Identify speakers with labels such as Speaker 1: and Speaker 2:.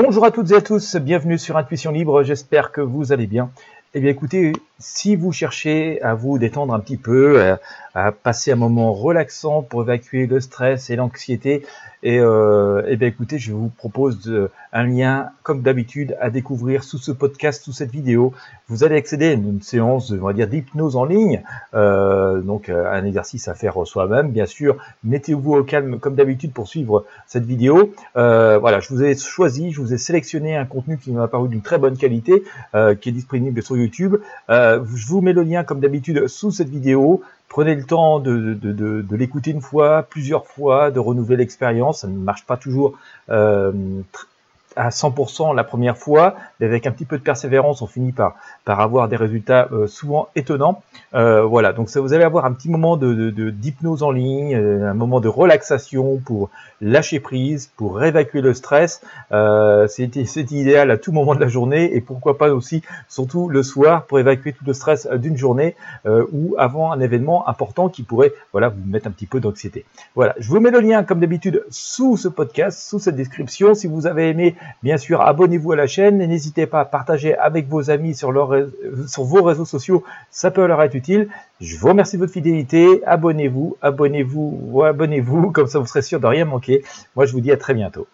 Speaker 1: Bonjour à toutes et à tous, bienvenue sur Intuition Libre, j'espère que vous allez bien. Eh bien écoutez, si vous cherchez à vous détendre un petit peu, à, passer un moment relaxant pour évacuer le stress et l'anxiété, et, euh, eh bien écoutez, je vous propose un lien, comme d'habitude, à découvrir sous ce podcast, sous cette vidéo. Vous allez accéder à une séance, on va dire, d'hypnose en ligne, euh, donc euh, un exercice à faire soi-même, bien sûr. Mettez-vous au calme, comme d'habitude, pour suivre cette vidéo. Voilà, je vous ai choisi, je vous ai sélectionné un contenu qui m'a paru d'une très bonne qualité, qui est disponible sur YouTube. Euh, je vous mets le lien, comme d'habitude, sous cette vidéo. Prenez le temps de, l'écouter une fois, plusieurs fois, de renouveler l'expérience. Ça ne marche pas toujours euh, à 100% la première fois, mais avec un petit peu de persévérance, on finit par, avoir des résultats euh, souvent étonnants. Euh, voilà, donc ça, vous allez avoir un petit moment de, d'hypnose en ligne, euh, un moment de relaxation pour lâcher prise, pour évacuer le stress. c'est idéal à tout moment de la journée et pourquoi pas aussi, surtout le soir, pour évacuer tout le stress d'une journée ou avant un événement important qui pourrait voilà, vous mettre un petit peu d'anxiété. Voilà, je vous mets le lien comme d'habitude sous ce podcast, sous cette description. Si vous avez aimé Bien sûr, abonnez-vous à la chaîne et n'hésitez pas à partager avec vos amis sur, vos réseaux sociaux, ça peut leur être utile. Je vous remercie de votre fidélité, abonnez-vous, abonnez-vous, abonnez-vous, comme ça vous serez sûr de rien manquer. Moi je vous dis à très bientôt.